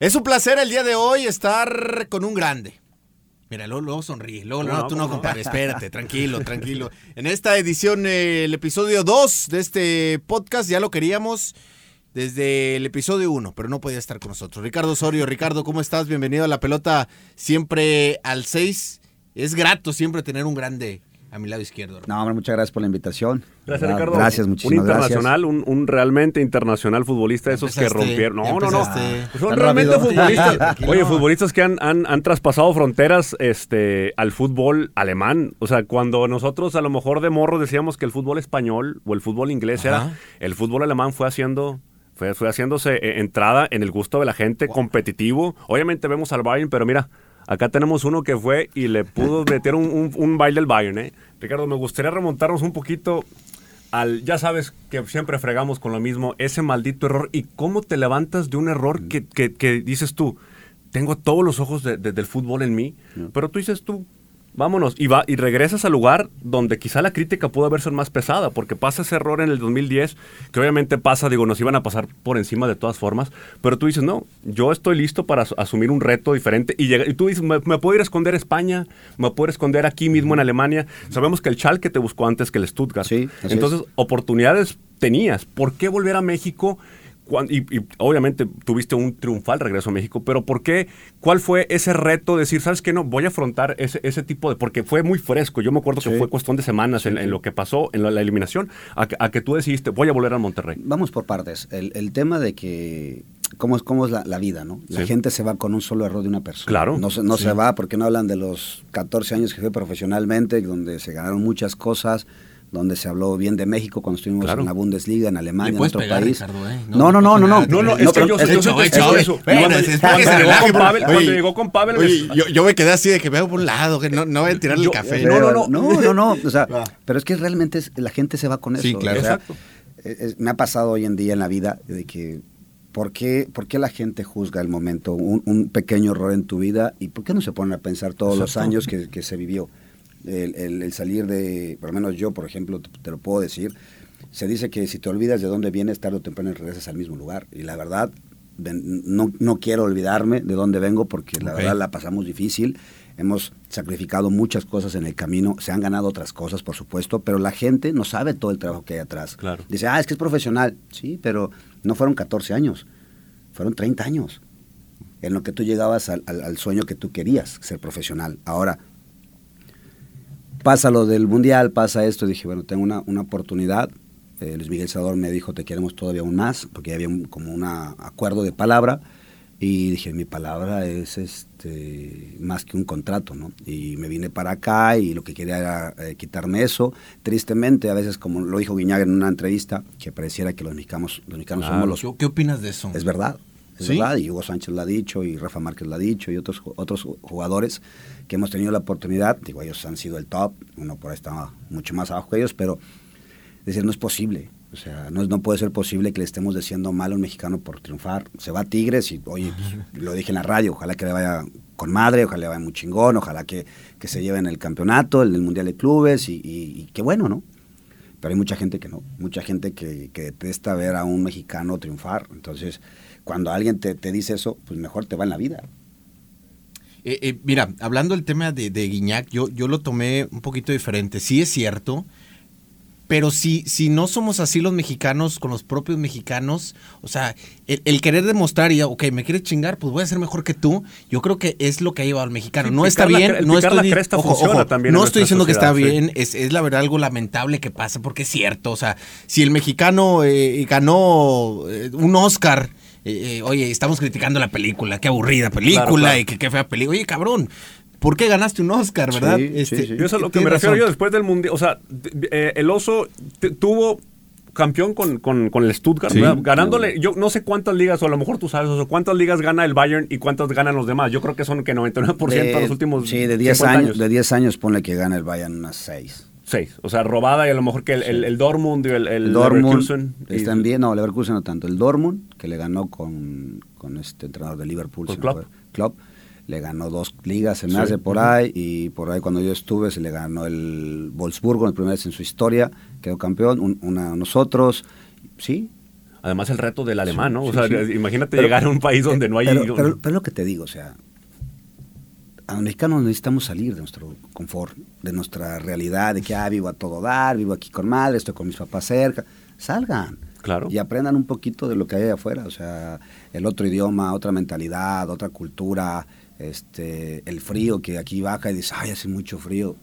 Es un placer el día de hoy estar con un grande. Mira, luego, luego sonríe. Luego, no, tú no, compadre. Espérate, tranquilo, tranquilo. En esta edición, eh, el episodio 2 de este podcast, ya lo queríamos desde el episodio 1, pero no podía estar con nosotros. Ricardo Osorio, Ricardo, ¿cómo estás? Bienvenido a la pelota siempre al 6. Es grato siempre tener un grande a mi lado izquierdo. No, hombre, muchas gracias por la invitación. Gracias, Ricardo. Gracias, muchísimas Un internacional, Un, un, realmente internacional futbolista, esos que rompieron. No, no, no. Son realmente futbolistas. Oye, futbolistas que han, han, han, traspasado fronteras este, al fútbol alemán. O sea, cuando nosotros a lo mejor de morro decíamos que el fútbol español o el fútbol inglés era, el fútbol alemán fue haciendo fue, fue haciéndose eh, entrada en el gusto de la gente, competitivo. Obviamente vemos al Bayern, pero mira, Acá tenemos uno que fue y le pudo meter un, un, baile al Bayern, ¿eh? Ricardo, me gustaría remontarnos un poquito al, ya sabes que siempre fregamos con lo mismo, ese maldito error y cómo te levantas de un error que, que, dices tú, tengo todos los ojos del fútbol en mí, pero tú dices tú, vámonos. Y, va, y regresas al lugar donde quizá la crítica pudo haber sido más pesada, porque pasa ese error en el 2010, que obviamente pasa, digo, nos iban a pasar por encima de todas formas, pero tú dices, no, yo estoy listo para asumir un reto diferente. Y, y tú dices, me, puedo ir a esconder a España, me puedo ir a esconder aquí mismo en Alemania. Sabemos que el Schalke te buscó antes que el Stuttgart. Sí, Entonces, oportunidades tenías. ¿Por qué volver a México? Y, obviamente tuviste un triunfal regreso a México, pero ¿por qué? ¿Cuál fue ese reto de decir, sabes qué, no, voy a afrontar ese, ese tipo de... Porque fue muy fresco, yo me acuerdo que fue cuestión de semanas en, lo que pasó, en la, eliminación, a, que tú decidiste, voy a volver a Monterrey. Vamos por partes. El, tema de que cómo es, cómo es la, vida, ¿no? La gente se va con un solo error de una persona. Claro. No, no se va porque no hablan de los 14 años que fue profesionalmente, donde se ganaron muchas cosas, donde se habló bien de México cuando estuvimos en la Bundesliga, en Alemania, en otro país. no, no, no, no, no, no, es que yo Cuando llegó con Pavel, yo me quedé así de que veo por un lado, que no no voy a tirarle el café. No, no, no, no, no, no, o sea, pero es que realmente la gente se va con eso. Sí, claro. Exacto. Me ha pasado hoy en día en la vida de que ¿Por qué, ¿Por qué, la gente juzga el momento, un, un, pequeño error en tu vida y por qué no se ponen a pensar todos los años que, que se vivió? El, salir de, por lo menos yo, por ejemplo, te, lo puedo decir, se dice que si te olvidas de dónde vienes, tarde o temprano regresas al mismo lugar. Y la verdad, no, no quiero olvidarme de dónde vengo porque la verdad la pasamos difícil. Hemos sacrificado muchas cosas en el camino, se han ganado otras cosas, por supuesto, pero la gente no sabe todo el trabajo que hay atrás. Claro. Dice, ah, es que es profesional. Sí, pero no fueron 14 años, fueron 30 años en lo que tú llegabas al, al sueño que tú querías, ser profesional. Ahora, pasa lo del mundial, pasa esto, dije, bueno, tengo una, una oportunidad. Eh, Luis Miguel Sador me dijo, te queremos todavía aún más, porque había como un acuerdo de palabra. Y dije, mi palabra es este más que un contrato, ¿no? Y me vine para acá y lo que quería era eh, quitarme eso. Tristemente, a veces, como lo dijo Guiñaga en una entrevista, que pareciera que los mexicanos, los mexicanos somos los... ¿Qué opinas de eso? Es verdad, es verdad. Y Hugo Sánchez lo ha dicho, y Rafa Márquez lo ha dicho, y otros, otros jugadores que hemos tenido la oportunidad, digo, ellos han sido el top, uno por ahí está mucho más abajo que ellos, pero decir, no es posible. O sea, no, no puede ser posible que le estemos diciendo mal a un mexicano por triunfar. Se va a Tigres y, oye, pues, lo dije en la radio, ojalá que le vaya con madre, ojalá le vaya muy chingón, ojalá que, que se lleven el campeonato, el, Mundial de Clubes y, y, qué bueno, ¿no? Pero hay mucha gente que no, mucha gente que, que detesta ver a un mexicano triunfar. Entonces, cuando alguien te, te dice eso, pues mejor te va en la vida. Eh, eh, mira, hablando del tema de, de, Guiñac, yo, yo lo tomé un poquito diferente. Sí es cierto, pero si, si no somos así los mexicanos con los propios mexicanos, o sea, el, querer demostrar y, ok, me quieres chingar, pues voy a ser mejor que tú, yo creo que es lo que ha llevado al mexicano. no está bien, no estoy, no estoy diciendo que está bien, es, es, la verdad algo lamentable que pasa, porque es cierto, o sea, si el mexicano eh, ganó un Oscar eh, eh, oye, estamos criticando la película, qué aburrida película y qué fea película. Oye, cabrón, ¿por qué ganaste un Oscar, verdad? este, Yo eso es a lo que me refiero yo después del mundial. O sea, eh, el oso tuvo campeón con, con, el Stuttgart, ganándole, yo no sé cuántas ligas, o a lo mejor tú sabes, o cuántas ligas gana el Bayern y cuántas ganan los demás. Yo creo que son que 99% de, los últimos Sí, de 10 años, De 10 años ponle que gana el Bayern unas 6. Seis. O sea, robada y a lo mejor que el, el, Dortmund y el, el, Leverkusen. Están bien, no, Leverkusen no tanto. El Dortmund, que le ganó con, con este entrenador de Liverpool, Club. le ganó dos ligas, en sí. por ahí, y por ahí cuando yo estuve se le ganó el Wolfsburgo, el primer vez en su historia, quedó campeón, una nosotros, sí, Además el reto del alemán, ¿no? O sea, imagínate llegar a un país donde no hay... Pero, pero, pero, lo que te digo, o sea, a los mexicanos necesitamos salir de nuestro confort, de nuestra realidad, de que, ah, vivo a todo dar, vivo aquí con madre, estoy con mis papás cerca. Salgan. Claro. Y aprendan un poquito de lo que hay afuera, o sea, el otro idioma, otra mentalidad, otra cultura, este, el frío que aquí baja y dices, ay, hace mucho frío.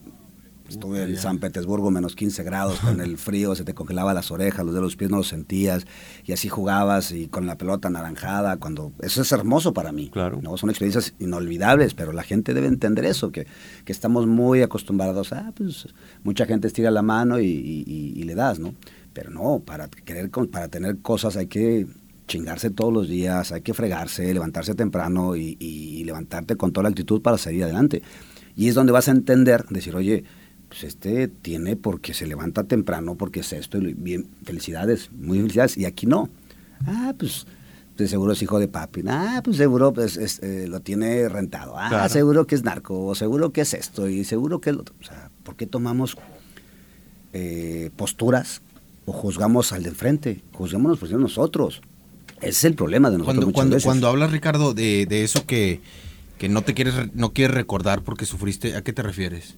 Estuve en San Petersburgo, menos 15 grados, con el frío, se te congelaba las orejas, los de los pies no los sentías, y así jugabas y con la pelota naranjada, cuando eso es hermoso para mí. Claro. ¿no? Son experiencias inolvidables, pero la gente debe entender eso, que, que estamos muy acostumbrados a, pues, mucha gente estira la mano y, y, le das, ¿no? Pero no, para, querer, para tener cosas hay que chingarse todos los días, hay que fregarse, levantarse temprano y, y levantarte con toda la actitud para salir adelante. Y es donde vas a entender, decir, oye, pues este tiene porque se levanta temprano, porque es esto, y bien, felicidades, muy felicidades, y aquí no. Ah, pues, pues seguro es hijo de papi, ah, pues seguro pues, eh, lo tiene rentado, ah, seguro que es narco, o seguro que es esto, y seguro que es lo otro. O sea, ¿por qué tomamos eh, posturas o juzgamos al de enfrente? Juzgámonos por nosotros. Ese es el problema de nosotros. Cuando, cuando, cuando hablas, Ricardo, de, de eso que, que no te quieres, no quieres recordar porque sufriste, ¿a qué te refieres?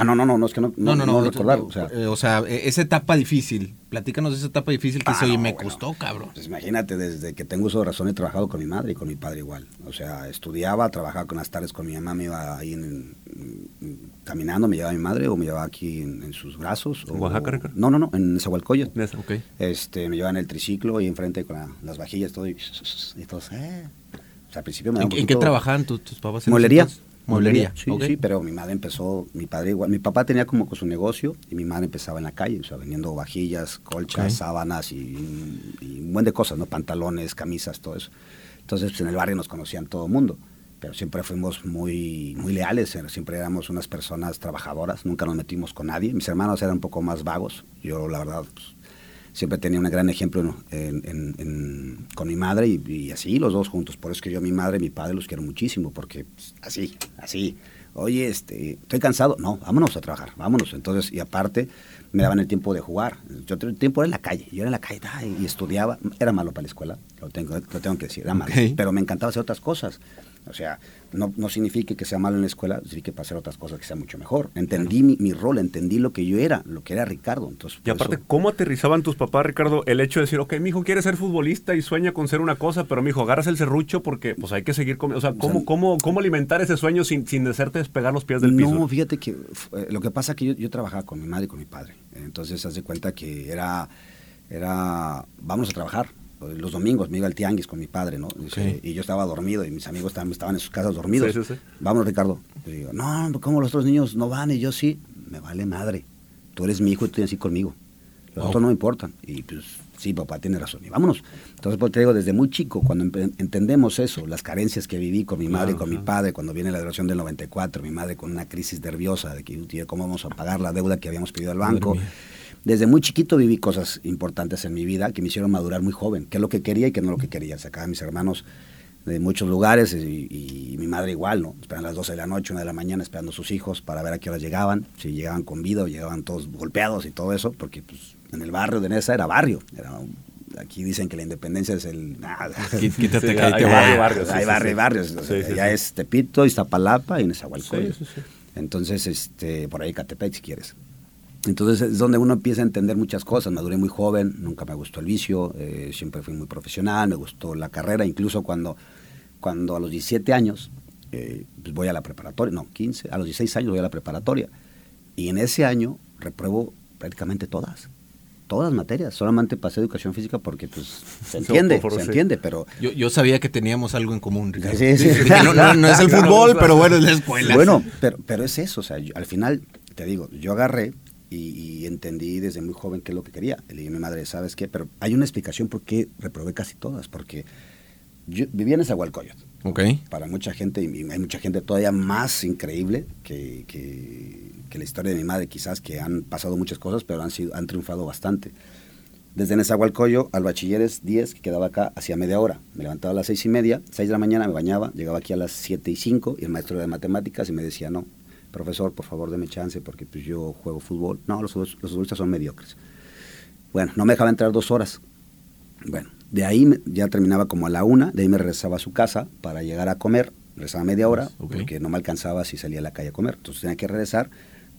Ah, no, no, no, no es que no, no, no, no, recordar. O sea, eh, o sea, e, esa etapa difícil, platícanos de esa etapa difícil que ah, se me costó, cabrón. Pues imagínate, desde que tengo uso de razón he trabajado con mi madre y con mi padre igual. O sea, estudiaba, trabajaba con las tardes con mi mamá, me iba ahí en, caminando, me llevaba mi madre o me llevaba aquí en, sus brazos. ¿En Oaxaca? no, no, no, en Zahualcoyot. Okay. Este, me llevaba en el triciclo y enfrente con las vajillas todo y, y todo. Eh. O sea, al principio me ¿En, ¿en qué trabajaban tus, tus papás? En Molería. Mueblería. Sí, sí, pero mi madre empezó, mi padre igual, mi papá tenía como su negocio y mi madre empezaba en la calle, o sea, vendiendo vajillas, colchas, sábanas y, un buen de cosas, ¿no? Pantalones, camisas, todo eso. Entonces, pues, en el barrio nos conocían todo el mundo, pero siempre fuimos muy, muy leales, eh, siempre éramos unas personas trabajadoras, nunca nos metimos con nadie. Mis hermanos eran un poco más vagos, yo la verdad pues, siempre tenía un gran ejemplo con mi madre y, así los dos juntos. Por eso es que yo a mi madre y mi padre los quiero muchísimo, porque pues, así, así. Oye, este, estoy cansado. No, vámonos a trabajar, vámonos. Entonces, y aparte, me daban el tiempo de jugar. Yo tenía tiempo en la calle. Yo era en la calle y estudiaba. Era malo para la escuela, lo tengo, lo tengo que decir, era malo. Pero me encantaba hacer otras cosas. O sea, no, no significa que sea malo en la escuela, significa para hacer otras cosas que sea mucho mejor. Entendí mi, rol, entendí lo que yo era, lo que era Ricardo. Entonces, y aparte, ¿cómo aterrizaban tus papás, Ricardo, el hecho de decir, ok, mi hijo quiere ser futbolista y sueña con ser una cosa, pero mi hijo, agarras el serrucho porque pues hay que seguir comiendo. O sea, ¿cómo, cómo, cómo alimentar ese sueño sin, sin hacerte despegar los pies del piso? No, fíjate que eh, lo que pasa es que yo, yo trabajaba con mi madre y con mi padre. Entonces, haz de cuenta que era, era, vamos a trabajar los domingos me iba al tianguis con mi padre, ¿no? Y yo estaba dormido y mis amigos estaban, estaban en sus casas dormidos. Sí, Vamos, Ricardo. Y digo, no, ¿cómo los otros niños no van? Y yo sí, me vale madre. Tú eres mi hijo y tú tienes así conmigo. Los otros no me importan. Y pues sí, papá tiene razón. Y vámonos. Entonces, pues te digo, desde muy chico, cuando entendemos eso, las carencias que viví con mi madre y con mi padre, cuando viene la graduación del 94, mi madre con una crisis nerviosa de que cómo vamos a pagar la deuda que habíamos pedido al banco desde muy chiquito viví cosas importantes en mi vida que me hicieron madurar muy joven, qué es lo que quería y qué no lo que quería. Sacaba a mis hermanos de muchos lugares y, mi madre igual, ¿no? Esperan las 12 de la noche, una de la mañana esperando a sus hijos para ver a qué hora llegaban, si llegaban con vida o llegaban todos golpeados y todo eso, porque pues, en el barrio de Nesa era barrio, era aquí dicen que la independencia es el quítate que hay, barrios, hay barrios, barrios, ya es Tepito, Iztapalapa y Nezahualcóyotl. Entonces, este, por ahí Catepec si quieres. Entonces es donde uno empieza a entender muchas cosas. Maduré muy joven, nunca me gustó el vicio, eh, siempre fui muy profesional, me gustó la carrera, incluso cuando, cuando a los 17 años eh, pues voy a la preparatoria, no, 15, a los 16 años voy a la preparatoria. Y en ese año repruebo prácticamente todas, todas las materias. Solamente pasé educación física porque pues se entiende, se entiende, pero... Yo, yo, sabía que teníamos algo en común, Sí, sí, no, no, es el fútbol, pero bueno, es la escuela. Bueno, pero, pero es eso, o sea, al final, te digo, yo agarré y, entendí desde muy joven qué es lo que quería. Le dije a mi madre, ¿sabes qué? Pero hay una explicación por qué reprobé casi todas, porque yo vivía en Zahualcoyot. Ok. Para mucha gente, y hay mucha gente todavía más increíble que, que, la historia de mi madre, quizás, que han pasado muchas cosas, pero han, sido, han triunfado bastante. Desde Nezahualcóyotl al bachilleres 10, que quedaba acá, hacía media hora. Me levantaba a las seis y media, seis de la mañana me bañaba, llegaba aquí a las siete y cinco, y el maestro de matemáticas y me decía, no, profesor, por favor, deme chance porque pues, yo juego fútbol. No, los, los futbolistas son mediocres. Bueno, no me dejaba entrar dos horas. Bueno, de ahí ya terminaba como a la una, de ahí me regresaba a su casa para llegar a comer, regresaba media hora, porque no me alcanzaba si salía a la calle a comer. Entonces tenía que regresar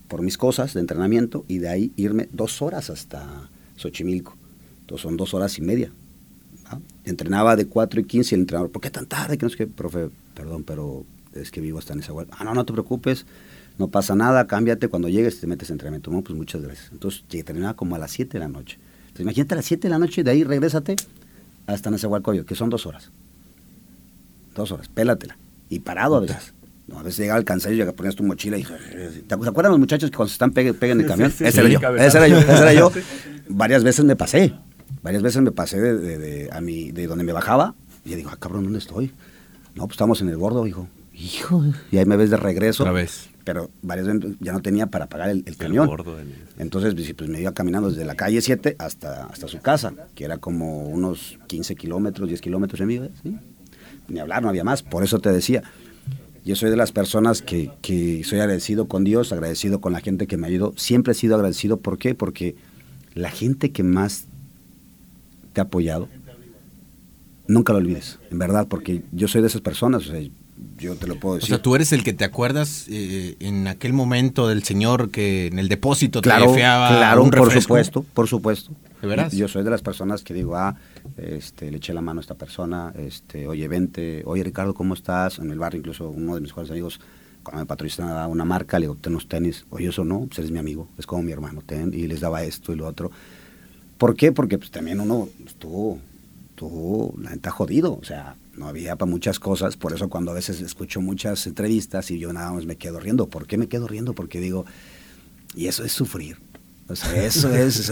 por mis cosas de entrenamiento y de ahí irme dos horas hasta Xochimilco. Entonces son dos horas y media. Entrenaba de 4 y 15 y el entrenador, ¿por qué tan tarde? Que no sé qué, profe, perdón, pero es que vivo hasta en esa Ah, no, no te preocupes, no pasa nada, cámbiate, cuando llegues te metes en entrenamiento. No, pues muchas gracias. Entonces terminaba como a las 7 de la noche. Entonces imagínate a las 7 de la noche, de ahí regrésate hasta Nezahualcóyotl, que son dos horas. Dos horas, pélatela. Y parado a veces. No, a veces llegaba al cansancio y ponías tu mochila y ¿te acuerdan los muchachos que cuando se están peguen, en el camión? ese, era yo, ese, era yo, ese era yo, Varias veces me pasé. Varias veces me pasé de, a mi, de donde me bajaba y digo, ah, cabrón, ¿dónde estoy? No, pues estamos en el gordo, hijo. Hijo. Y ahí me ves de regreso. Otra vez. Pero varias veces ya no tenía para pagar el, camión. Entonces, pues, pues, me iba caminando desde la calle 7 hasta, hasta su casa, que era como unos 15 kilómetros, 10 kilómetros de mí. ¿sí? Ni hablar, no había más. Por eso te decía, yo soy de las personas que, que soy agradecido con Dios, agradecido con la gente que me ayudó. Siempre he sido agradecido. ¿Por qué? Porque la gente que más te ha apoyado, nunca lo olvides, en verdad, porque yo soy de esas personas, o sea, yo te lo puedo decir. O sea, tú eres el que te acuerdas eh, en aquel momento del señor que en el depósito te claro, Claro, por supuesto, por supuesto. ¿De veras? Yo soy de las personas que digo, ah, este, le eché la mano a esta persona, este, oye, vente, oye, Ricardo, ¿cómo estás? En el barrio, incluso uno de mis mejores amigos, cuando me patrocinaba una marca, le digo, ten los tenis, oye, eso no, pues eres mi amigo, es como mi hermano, ten, y les daba esto y lo otro. ¿Por qué? Porque pues también uno estuvo, estuvo, la gente jodido, o sea, no había para muchas cosas, por eso cuando a veces escucho muchas entrevistas y yo nada más me quedo riendo. ¿Por qué me quedo riendo? Porque digo, y eso es sufrir. O sea, eso es...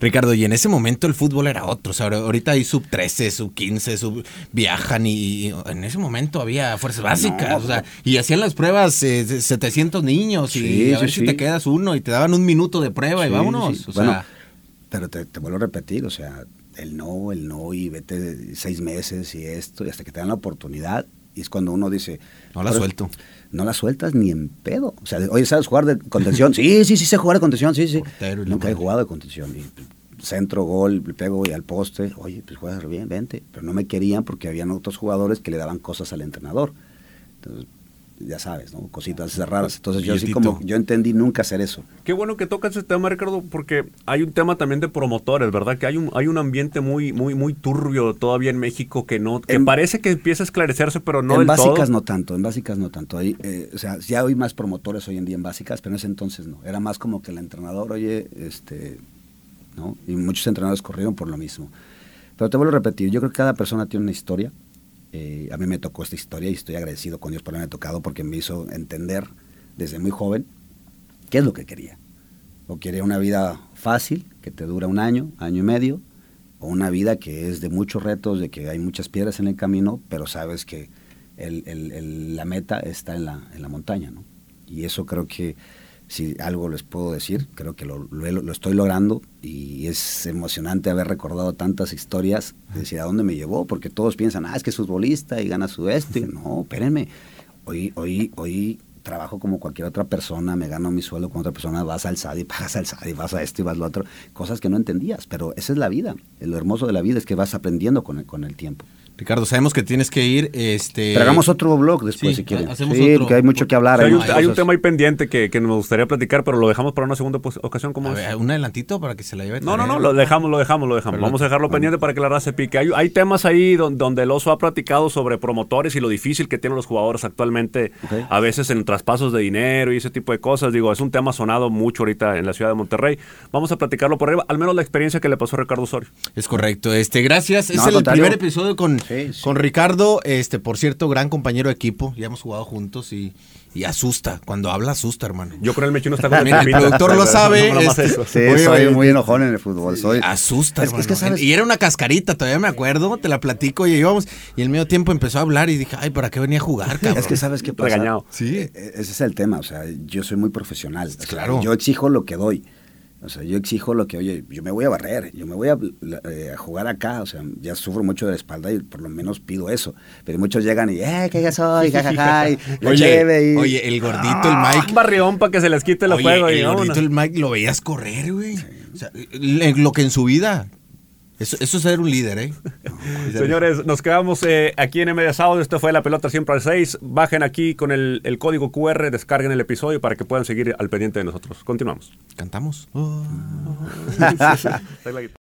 Ricardo, y en ese momento el fútbol era otro. O sea, ahorita hay sub 13, sub 15, sub viajan y, en ese momento había fuerzas básicas. o sea, y hacían las pruebas 700 eh, niños y a ver si te quedas uno y te daban un minuto de prueba y vámonos. O sea, pero te, vuelvo a repetir, o sea, el no, el no, y vete seis meses y esto, y hasta que te dan la oportunidad. Y es cuando uno dice... No la suelto. No la sueltas ni en pedo. O sea, oye, ¿sabes jugar de contención? sí, sí, sí sé jugar de contención, sí, sí. Nunca he jugado de contención. Y centro, gol, pego y al poste. Oye, pues juegas bien, vente. Pero no me querían porque habían otros jugadores que le daban cosas al entrenador. Entonces, ya sabes, ¿no? Cositas raras. Entonces yo así como, yo entendí nunca hacer eso. Qué bueno que tocas ese tema, Ricardo, porque hay un tema también de promotores, ¿verdad? Que hay un, hay un ambiente muy, muy, muy turbio todavía en México que no, que parece que empieza a esclarecerse, pero no En básicas no tanto, en básicas no tanto. Eh, o sea, ya hay más promotores hoy en día en básicas, pero en ese entonces no. Era más como que el entrenador, oye, este, ¿no? Y muchos entrenadores corrieron por lo mismo. Pero te vuelvo a repetir, yo creo que cada persona tiene una historia eh, a mí me tocó esta historia y estoy agradecido con Dios por haberme tocado porque me hizo entender desde muy joven qué es lo que quería. O quería una vida fácil, que te dura un año, año y medio, o una vida que es de muchos retos, de que hay muchas piedras en el camino, pero sabes que la meta está en la, en la montaña. ¿no? Y eso creo que si algo les puedo decir, creo que lo, lo, estoy logrando y es emocionante haber recordado tantas historias, de decir a dónde me llevó, porque todos piensan, ah, es que es futbolista y gana su este. No, espérenme, hoy, hoy, hoy trabajo como cualquier otra persona, me gano mi sueldo como otra persona, vas al SAD y pagas al SAD y vas a esto y vas a lo otro, cosas que no entendías, pero esa es la vida. Lo hermoso de la vida es que vas aprendiendo con con el tiempo. Ricardo, sabemos que tienes que ir. Este... Pero hagamos otro blog después, si quieren. sí, porque hay mucho que hablar. hay, un, tema ahí pendiente que, que, nos gustaría platicar, pero lo dejamos para una segunda ocasión. ¿cómo un adelantito para que se la lleve. No, no, no, lo dejamos, lo dejamos, lo dejamos. Vamos a dejarlo pendiente para que la raza se pique. Hay, hay temas ahí donde, el oso ha platicado sobre promotores y lo difícil que tienen los jugadores actualmente, a veces en traspasos de dinero y ese tipo de cosas. Digo, es un tema sonado mucho ahorita en la ciudad de Monterrey. Vamos a platicarlo por ahí, al menos la experiencia que le pasó a Ricardo Osorio. Es correcto. Este, gracias. es el primer episodio con, con Ricardo. Este, por cierto, gran compañero de equipo, ya hemos jugado juntos y, asusta, cuando habla asusta, hermano. Yo con el mechino está con El productor lo sabe. Este, sí, soy muy enojón en el fútbol. Soy, asusta, hermano. Y era una cascarita, todavía me acuerdo, te la platico y íbamos, y el medio tiempo empezó a hablar y dije, ay, ¿para qué venía a jugar, cabrón? Es que sabes qué pasa. Regañado. Sí. E, e, ese es el tema, o sea, yo soy muy profesional. claro. yo exijo lo que doy. O sea, yo exijo lo que, oye, yo me voy a barrer, yo me voy eh, a, jugar acá, o sea, ya sufro mucho de la espalda y por lo menos pido eso. Pero muchos llegan y, eh, que ya soy, jajaja, y oye, Oye, el gordito, el Mike. Un barrión para que se les quite el juego. El gordito, el Mike, lo veías correr, güey. O sea, lo que en su vida Eso, eso es ser un líder, ¿eh? Señores, nos quedamos eh, aquí en MD Sábado. Esto fue La Pelota Siempre al 6. Bajen aquí con el, el, código QR, descarguen el episodio para que puedan seguir al pendiente de nosotros. Continuamos. ¿Cantamos?